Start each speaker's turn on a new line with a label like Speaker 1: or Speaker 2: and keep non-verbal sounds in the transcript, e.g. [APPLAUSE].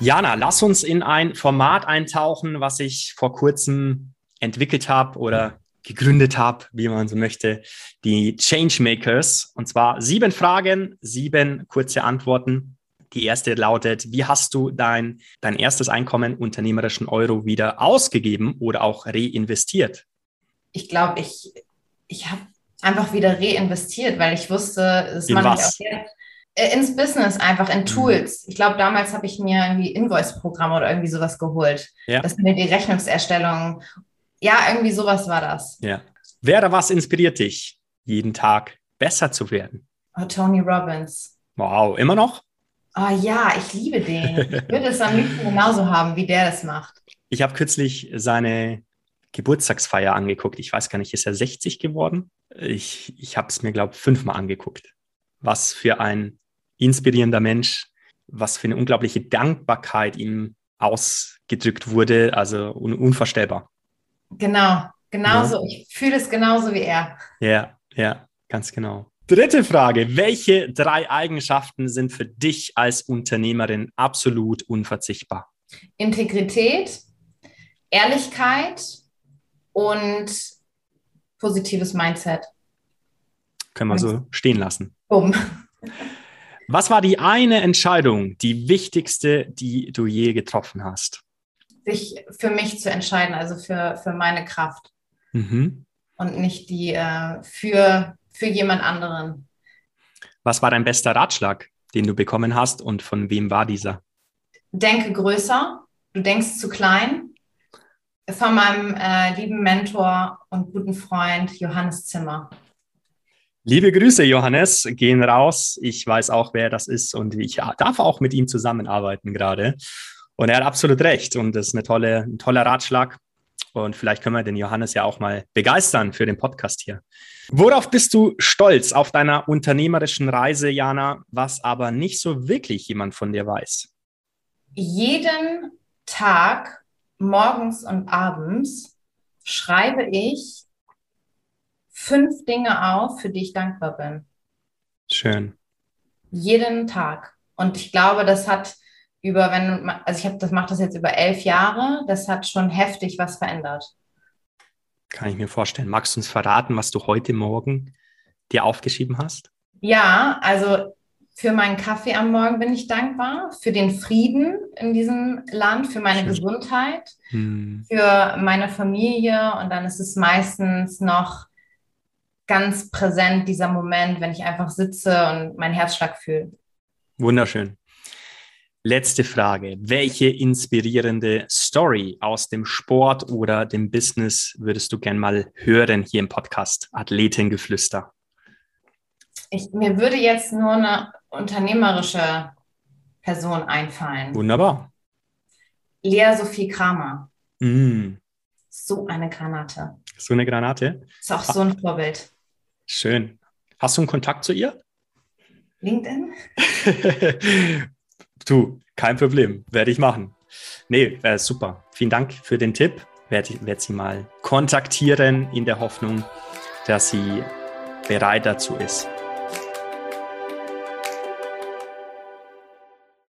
Speaker 1: Jana, lass uns in ein Format eintauchen, was ich vor kurzem entwickelt habe oder gegründet habe, wie man so möchte, die Changemakers. Und zwar sieben Fragen, sieben kurze Antworten. Die erste lautet, wie hast du dein, dein erstes Einkommen unternehmerischen Euro wieder ausgegeben oder auch reinvestiert?
Speaker 2: Ich glaube, ich, ich habe einfach wieder reinvestiert, weil ich wusste, es man
Speaker 1: was?
Speaker 2: auch jetzt, ins Business einfach, in Tools. Ich glaube, damals habe ich mir irgendwie Invoice-Programme oder irgendwie sowas geholt.
Speaker 1: Ja.
Speaker 2: Das mir die Rechnungserstellung, ja, irgendwie sowas war das.
Speaker 1: Ja. Wer oder was inspiriert dich, jeden Tag besser zu werden?
Speaker 2: Oh, Tony Robbins.
Speaker 1: Wow, immer noch?
Speaker 2: Oh ja, ich liebe den. Ich würde es am liebsten genauso haben, wie der das macht.
Speaker 1: Ich habe kürzlich seine Geburtstagsfeier angeguckt. Ich weiß gar nicht, ist er 60 geworden? Ich, ich habe es mir, glaube ich, fünfmal angeguckt. Was für ein inspirierender Mensch, was für eine unglaubliche Dankbarkeit ihm ausgedrückt wurde. Also un unvorstellbar.
Speaker 2: Genau, genauso. Ich fühle es genauso wie er.
Speaker 1: Ja, ja, ganz genau. Dritte Frage. Welche drei Eigenschaften sind für dich als Unternehmerin absolut unverzichtbar?
Speaker 2: Integrität, Ehrlichkeit und positives Mindset.
Speaker 1: Können wir so stehen lassen.
Speaker 2: Bumm.
Speaker 1: Was war die eine Entscheidung, die wichtigste, die du je getroffen hast?
Speaker 2: Sich für mich zu entscheiden, also für, für meine Kraft
Speaker 1: Mhm.
Speaker 2: und nicht die äh, für, für jemand anderen.
Speaker 1: Was war dein bester Ratschlag, den du bekommen hast und von wem war dieser?
Speaker 2: Denke größer, du denkst zu klein. Von meinem äh, lieben Mentor und guten Freund Johannes Zimmer.
Speaker 1: Liebe Grüße, Johannes, gehen raus. Ich weiß auch, wer das ist und ich darf auch mit ihm zusammenarbeiten gerade. Und er hat absolut recht und das ist eine tolle, ein toller Ratschlag. Und vielleicht können wir den Johannes ja auch mal begeistern für den Podcast hier. Worauf bist du stolz auf deiner unternehmerischen Reise, Jana, was aber nicht so wirklich jemand von dir weiß?
Speaker 2: Jeden Tag, morgens und abends, schreibe ich fünf Dinge auf, für die ich dankbar bin.
Speaker 1: Schön.
Speaker 2: Jeden Tag. Und ich glaube, das hat über, wenn, also ich habe das mache das jetzt über elf Jahre, das hat schon heftig was verändert.
Speaker 1: Kann ich mir vorstellen. Magst du uns verraten, was du heute Morgen dir aufgeschrieben hast?
Speaker 2: Ja, also für meinen Kaffee am Morgen bin ich dankbar, für den Frieden in diesem Land, für meine
Speaker 1: Schön.
Speaker 2: Gesundheit,
Speaker 1: Hm.
Speaker 2: für meine Familie und dann ist es meistens noch ganz präsent dieser Moment, wenn ich einfach sitze und meinen Herzschlag fühle.
Speaker 1: Wunderschön. Letzte Frage. Welche inspirierende Story aus dem Sport oder dem Business würdest du gern mal hören hier im Podcast Athletengeflüster?
Speaker 2: Ich, mir würde jetzt nur eine unternehmerische Person einfallen.
Speaker 1: Wunderbar.
Speaker 2: Lea Sophie Kramer.
Speaker 1: Mm,
Speaker 2: So eine Granate.
Speaker 1: so eine Granate.
Speaker 2: Ist auch so ein Vorbild.
Speaker 1: Schön. Hast du einen Kontakt zu ihr?
Speaker 2: LinkedIn? [LAUGHS]
Speaker 1: du, kein Problem. Werde ich machen. Nee, äh, super. Vielen Dank für den Tipp. Werde werd sie mal kontaktieren in der Hoffnung, dass sie bereit dazu ist.